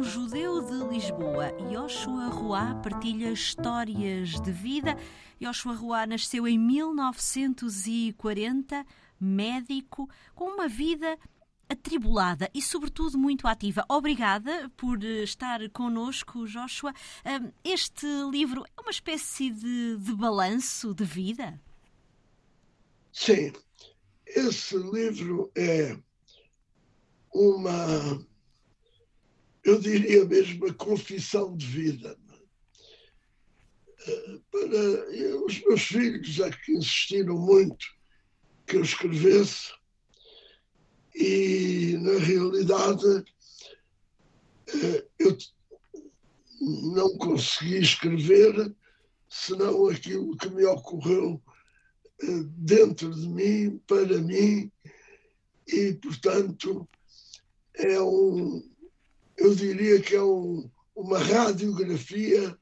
Um judeu de Lisboa, Joshua Roá, partilha histórias de vida. Joshua Roá nasceu em 1940, médico, com uma vida atribulada e, sobretudo, muito ativa. Obrigada por estar connosco, Joshua. Este livro é uma espécie de, de balanço de vida? Sim, esse livro é uma, eu diria mesmo, uma confissão de vida. Eh, para os meus filhos é que insistiram muito que eu escrevesse e na realidade eh, eu não consegui escrever senão aquilo que me ocorreu eh, dentro de mim, para mim, e portanto é um, eu diria que é um, uma radiografia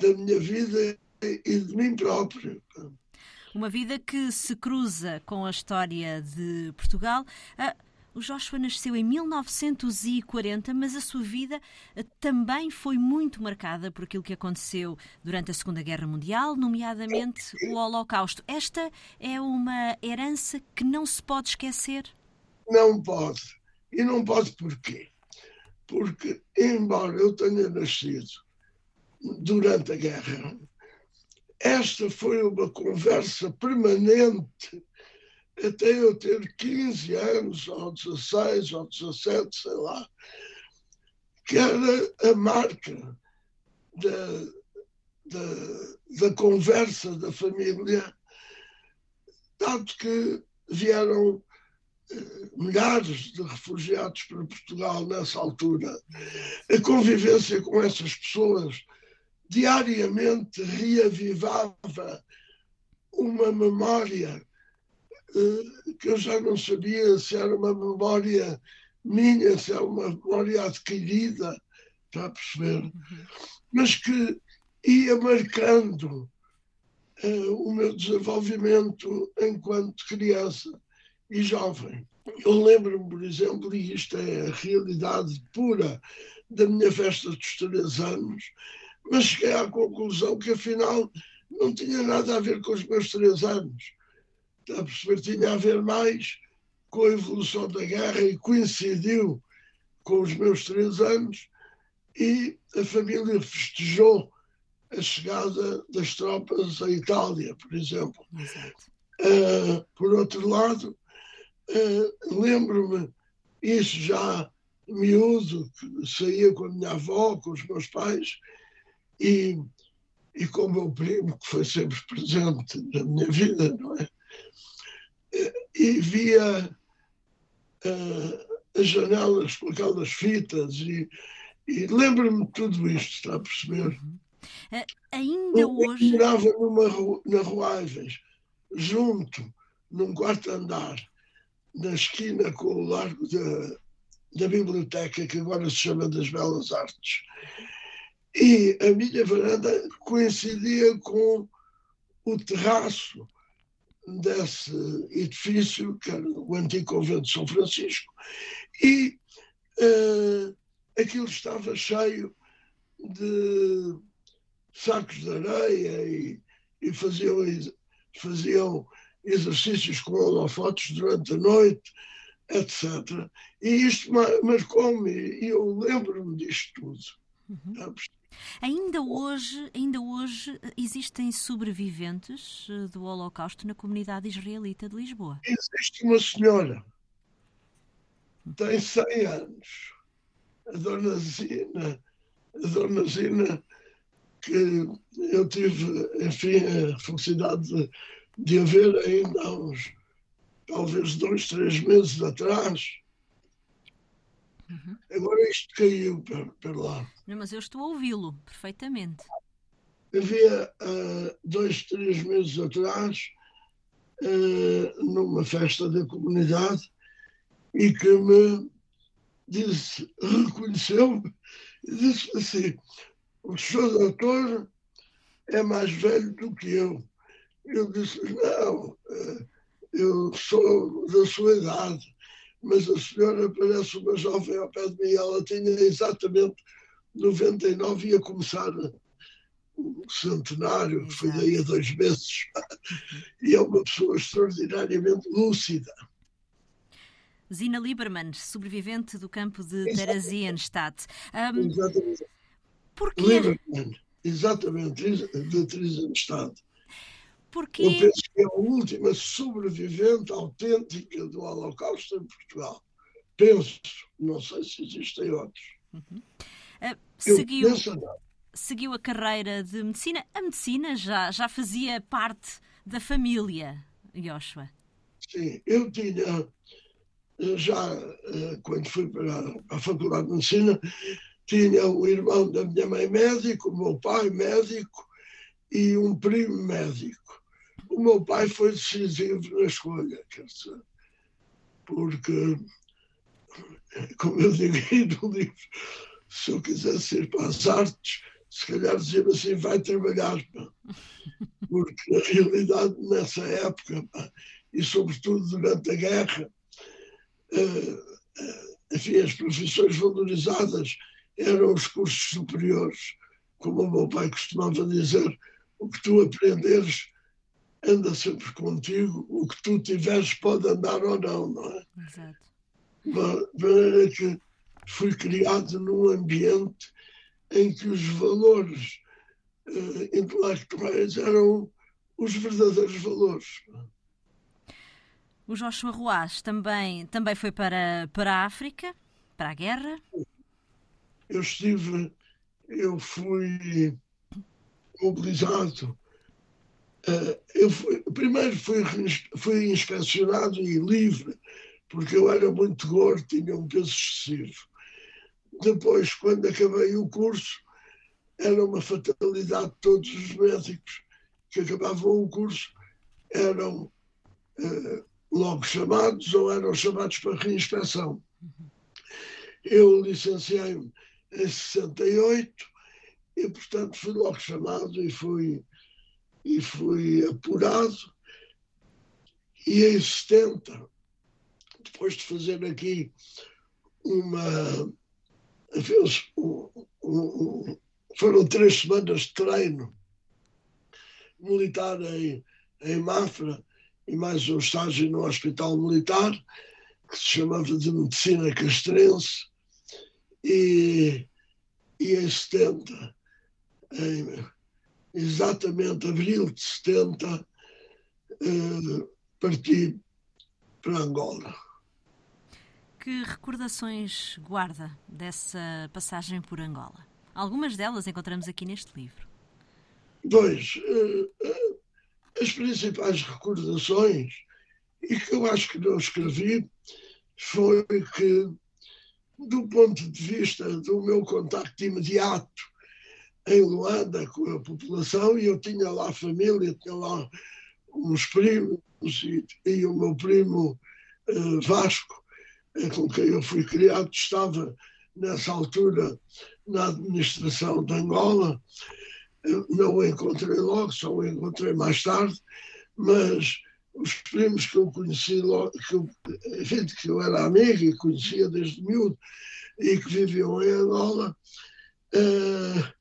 da minha vida e de mim próprio. Uma vida que se cruza com a história de Portugal. Ah, o Joshua nasceu em 1940, mas a sua vida ah, também foi muito marcada por aquilo que aconteceu durante a Segunda Guerra Mundial, nomeadamente o Holocausto. Esta é uma herança que não se pode esquecer? Não pode. E não pode porquê? Porque, embora eu tenha nascido durante a guerra, esta foi uma conversa permanente até eu ter 15 anos, ou 16, ou 17, sei lá, que era a marca da, da, da conversa da família, tanto que vieram milhares de refugiados para Portugal nessa altura. A convivência com essas pessoas diariamente reavivava uma memória eh, que eu já não sabia se era uma memória minha, se era uma memória adquirida, está a perceber? Mas que ia marcando uh, o meu desenvolvimento enquanto criança e jovem. Eu lembro-me, por exemplo, e isto é a realidade pura da minha festa dos três anos, mas cheguei à conclusão que afinal não tinha nada a ver com os meus três anos. Está a perceber? Tinha a ver mais com a evolução da guerra e coincidiu com os meus três anos e a família festejou a chegada das tropas à Itália, por exemplo. Uh, por outro lado, uh, lembro-me, isso já miúdo, que saía com a minha avó, com os meus pais, e, e com o meu primo, que foi sempre presente na minha vida, não é? E via uh, as janelas com aquelas fitas e, e lembro-me de tudo isto, está a perceber? Uh, ainda eu, hoje. Eu morava numa, na Ruaves, junto, num quarto andar, na esquina com o largo da, da biblioteca, que agora se chama das Belas Artes. E a minha varanda coincidia com o terraço desse edifício, que era o antigo convento de São Francisco, e uh, aquilo estava cheio de sacos de areia e, e faziam, faziam exercícios com holofotes durante a noite, etc. E isto marcou-me e eu lembro-me disto tudo. Uhum. Ainda hoje, ainda hoje existem sobreviventes eh, do Holocausto na comunidade israelita de Lisboa? Existe uma senhora, tem 100 anos, a Dona Zina, a Dona Zina, que eu tive, enfim, a felicidade de, de a ver ainda há uns, talvez dois, três meses atrás, Uhum. Agora isto caiu para, para lá. Não, mas eu estou a ouvi-lo perfeitamente. Havia uh, dois, três meses atrás, uh, numa festa da comunidade, e que me disse, reconheceu-me e disse assim: o senhor doutor é mais velho do que eu. Eu disse: não, uh, eu sou da sua idade mas a senhora parece uma jovem ao pé de mim. Ela tinha exatamente 99 e ia começar o centenário, foi daí a dois meses. E é uma pessoa extraordinariamente lúcida. Zina Lieberman, sobrevivente do campo de Theresienstadt. Um, exatamente. Porquê? Lieberman, exatamente, de Theresienstadt. Porquê? Eu penso que é a última sobrevivente autêntica do Holocausto em Portugal. Penso, não sei se existem outros. Uhum. Uh, seguiu, seguiu a carreira de medicina. A medicina já, já fazia parte da família, Joshua. Sim, eu tinha já eh, quando fui para a Faculdade de Medicina, tinha o irmão da minha mãe médico, o meu pai médico e um primo médico. O meu pai foi decisivo na escolha, quer dizer, porque, como eu digo aí no livro, se eu quisesse ir para as artes, se calhar dizia assim, vai trabalhar, porque na realidade nessa época, e sobretudo durante a guerra, eh, eh, enfim, as profissões valorizadas eram os cursos superiores. Como o meu pai costumava dizer, o que tu aprenderes anda sempre contigo, o que tu tiveres pode andar ou não, não é? Exato. De maneira que fui criado num ambiente em que os valores uh, intelectuais eram os verdadeiros valores. O Joshua Ruas também, também foi para, para a África, para a guerra? Eu estive, eu fui mobilizado. Uh, eu fui, primeiro fui, fui inspecionado e livre, porque eu era muito gordo, tinha um peso excessivo. Depois, quando acabei o curso, era uma fatalidade de todos os médicos que acabavam o curso, eram uh, logo chamados ou eram chamados para reinspeção. Eu licenciei-me em 68 e, portanto, fui logo chamado e fui, e fui apurado. E em 70, depois de fazer aqui uma. Um, um, foram três semanas de treino militar em, em Mafra, e mais um estágio no Hospital Militar, que se chamava de Medicina Castrense, e, e em 70, em exatamente abril de 70, eh, parti para Angola. Que recordações guarda dessa passagem por Angola? Algumas delas encontramos aqui neste livro. Pois, eh, eh, as principais recordações, e que eu acho que não escrevi, foi que, do ponto de vista do meu contacto imediato em Luanda com a população, e eu tinha lá família, tinha lá uns primos, e, e o meu primo uh, Vasco, uh, com quem eu fui criado, estava nessa altura na administração de Angola, não o encontrei logo, só o encontrei mais tarde, mas os primos que eu conheci logo, que eu, enfim, que eu era amigo e conhecia desde miúdo e que viviam em Angola, uh,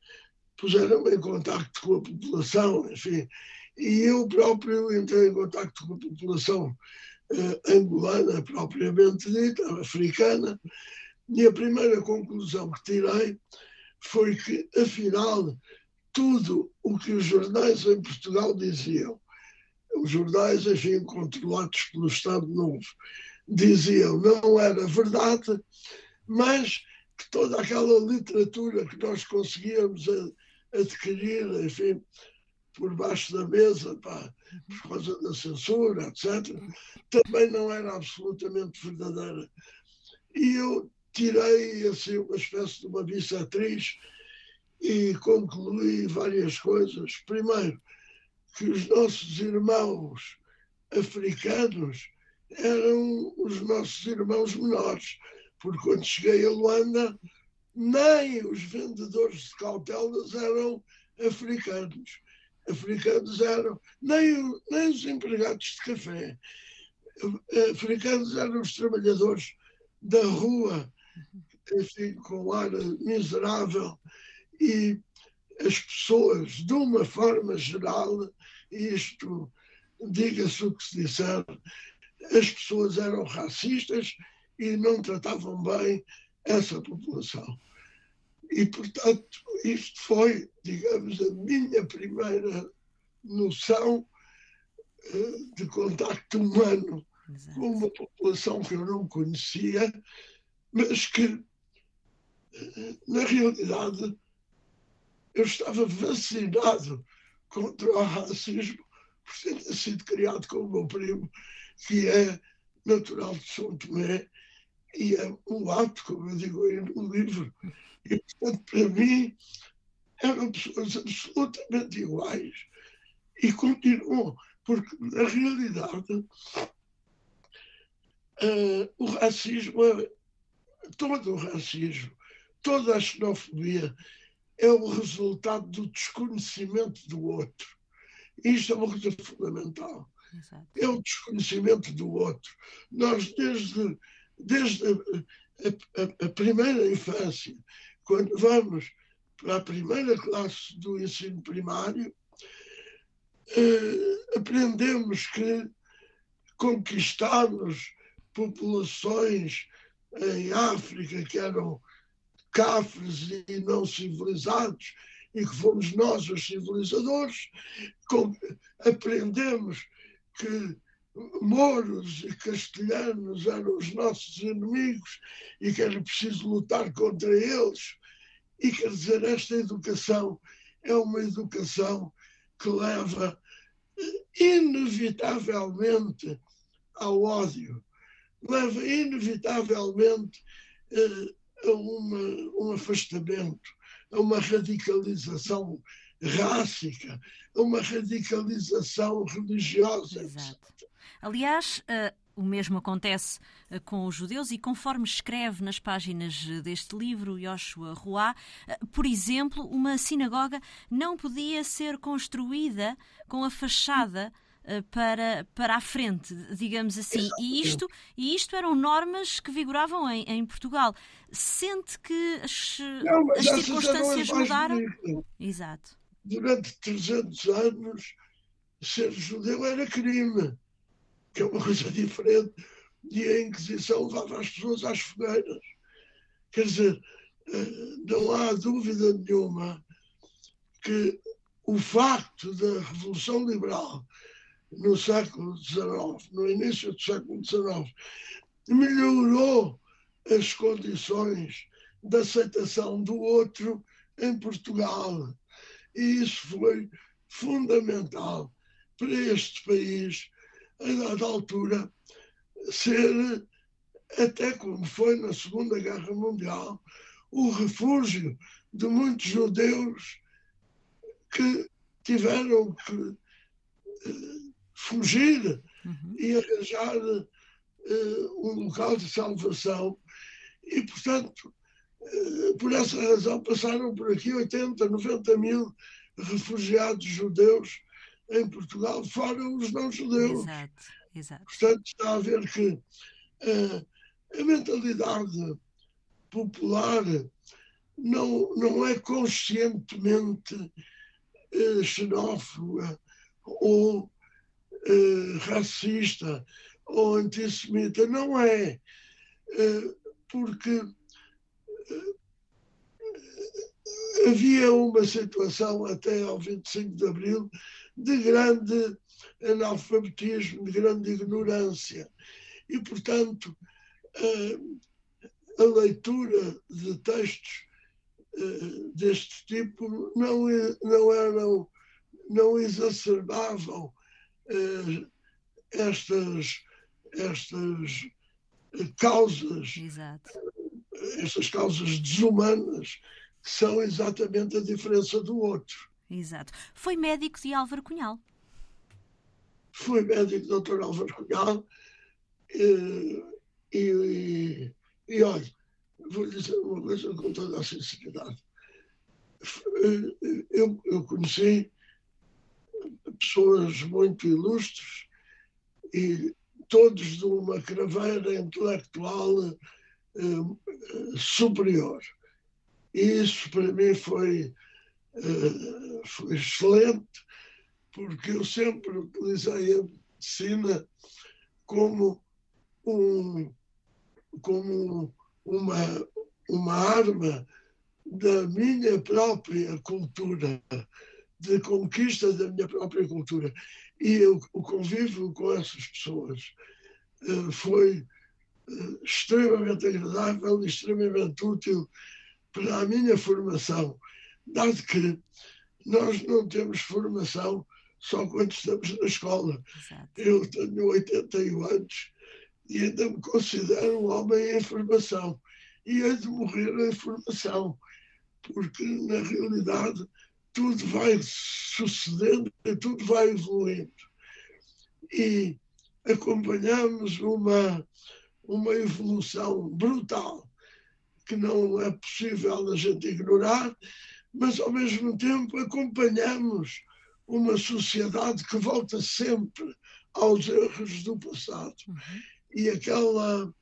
puseram-me em contato com a população, enfim, e eu próprio entrei em contato com a população uh, angolana, propriamente dita, africana, e a primeira conclusão que tirei foi que, afinal, tudo o que os jornais em Portugal diziam, os jornais, enfim, controlados pelo Estado Novo, diziam não era verdade, mas que toda aquela literatura que nós conseguíamos adquirir, enfim, por baixo da mesa, pá, por causa da censura, etc., também não era absolutamente verdadeira. E eu tirei assim uma espécie de uma bissatriz e concluí várias coisas. Primeiro, que os nossos irmãos africanos eram os nossos irmãos menores, porque quando cheguei a Luanda, nem os vendedores de cautelas eram africanos. Africanos eram, nem, nem os empregados de café. africanos eram os trabalhadores da rua, enfim, com ar miserável, e as pessoas, de uma forma geral, isto diga-se o que se disser, as pessoas eram racistas e não tratavam bem essa população. E, portanto, isto foi, digamos, a minha primeira noção eh, de contacto humano Exato. com uma população que eu não conhecia, mas que, eh, na realidade, eu estava vacinado contra o racismo por ter sido criado com o meu primo, que é natural de São Tomé, e é um ato, como eu digo aí no livro. E, portanto, para mim, eram pessoas absolutamente iguais e continuam, porque, na realidade, uh, o racismo, é, todo o racismo, toda a xenofobia é o resultado do desconhecimento do outro. Isto é uma coisa fundamental. Exato. É o desconhecimento do outro. Nós, desde, desde a, a, a primeira infância, quando vamos para a primeira classe do ensino primário, eh, aprendemos que conquistamos populações em África que eram cafres e não civilizados e que fomos nós os civilizadores, aprendemos que mouros e castelhanos eram os nossos inimigos e que era preciso lutar contra eles. E quer dizer, esta educação é uma educação que leva inevitavelmente ao ódio, leva inevitavelmente eh, a uma, um afastamento, a uma radicalização rássica, a uma radicalização religiosa. Exato. Aliás, uh, o mesmo acontece uh, com os judeus e conforme escreve nas páginas deste livro, Joshua Roy, uh, por exemplo, uma sinagoga não podia ser construída com a fachada para, para a frente, digamos assim. E isto, e isto eram normas que vigoravam em, em Portugal. Sente que as, não, as circunstâncias mudaram? Exato. Durante 300 anos, ser judeu era crime que é uma coisa diferente, e a Inquisição levava as pessoas às fogueiras. Quer dizer, eh, não há dúvida nenhuma que o facto da Revolução Liberal no século XIX, no início do século XIX, melhorou as condições de aceitação do outro em Portugal. E isso foi fundamental para este país a dada altura, ser, até como foi na Segunda Guerra Mundial, o refúgio de muitos judeus que tiveram que uh, fugir uhum. e arranjar uh, um local de salvação. E, portanto, uh, por essa razão, passaram por aqui 80, 90 mil refugiados judeus em Portugal, fora os não-judeus. Exato, exato. Portanto, está a ver que uh, a mentalidade popular não, não é conscientemente uh, xenófoba ou uh, racista ou antissemita. Não é. porque havia uma situação até ao 25 de Abril de grande analfabetismo, de grande ignorância. E, portanto, a, a leitura de textos uh, deste tipo não, não eram, não exacerbavam uh, estas, estas causas, Exato. estas causas desumanas que são exatamente a diferença do outro. Exato. Foi médico de Álvaro Cunhal. Fui médico do Dr. Álvaro Cunhal e, e, e olha, vou dizer uma coisa com toda a sinceridade. Eu, eu conheci pessoas muito ilustres e todos de uma craveira intelectual eh, superior. E isso para mim foi, eh, foi excelente, porque eu sempre utilizei a medicina como, um, como uma, uma arma da minha própria cultura, de conquista da minha própria cultura. E eu, o convívio com essas pessoas uh, foi uh, extremamente agradável e extremamente útil para a minha formação, dado que nós não temos formação só quando estamos na escola. Exato. Eu tenho 81 anos e ainda me considero um homem em formação e hei de morrer em formação, porque na realidade tudo vai sucedendo e tudo vai evoluindo. E acompanhamos uma, uma evolução brutal que não é possível a gente ignorar, mas ao mesmo tempo acompanhamos uma sociedade que volta sempre aos erros do passado. Uhum. E aquela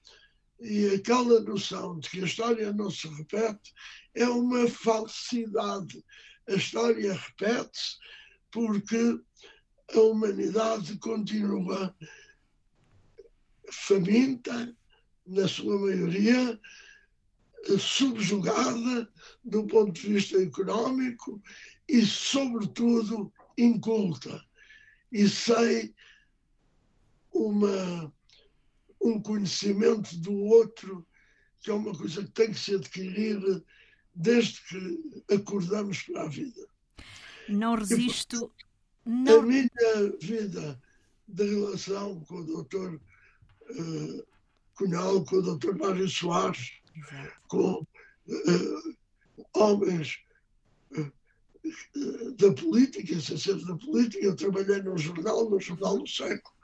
e aquela noção de que a história não se repete é uma falsidade. A história repete-se porque a humanidade continua faminta, na sua maioria, subjugada do ponto de vista económico e, sobretudo, inculta e sem uma, um conhecimento do outro, que é uma coisa que tem que se adquirir desde que acordamos para a vida. Não resisto. E, não... A minha vida de relação com o doutor uh, Cunhal, com o doutor Mário Soares. Com uh, homens uh, da política, sem ser da política, eu trabalhei num jornal, no Jornal do Século,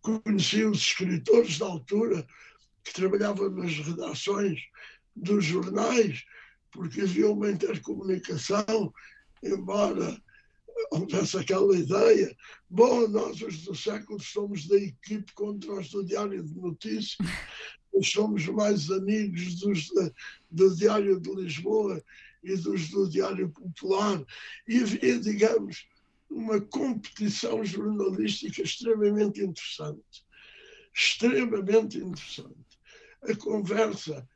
conheci os escritores da altura que trabalhavam nas redações dos jornais, porque havia uma intercomunicação, embora houvesse aquela ideia, bom, nós os do século somos da equipe contra os do Diário de Notícias, nós somos mais amigos dos do Diário de Lisboa e dos do Diário Popular, e havia, digamos, uma competição jornalística extremamente interessante. Extremamente interessante. A conversa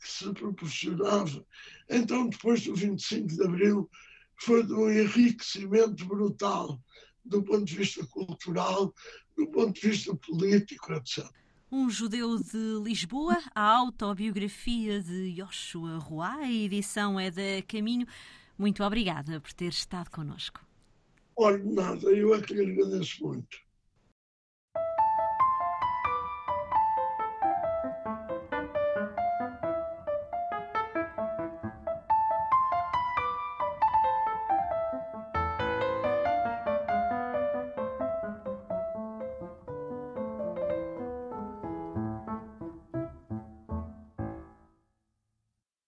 que se proporcionava. Então, depois do 25 de Abril, foi de um enriquecimento brutal do ponto de vista cultural, do ponto de vista político, etc. Um Judeu de Lisboa, a autobiografia de Joshua Roy, a edição é da Caminho. Muito obrigada por ter estado connosco. Olha, nada, eu é que lhe agradeço muito.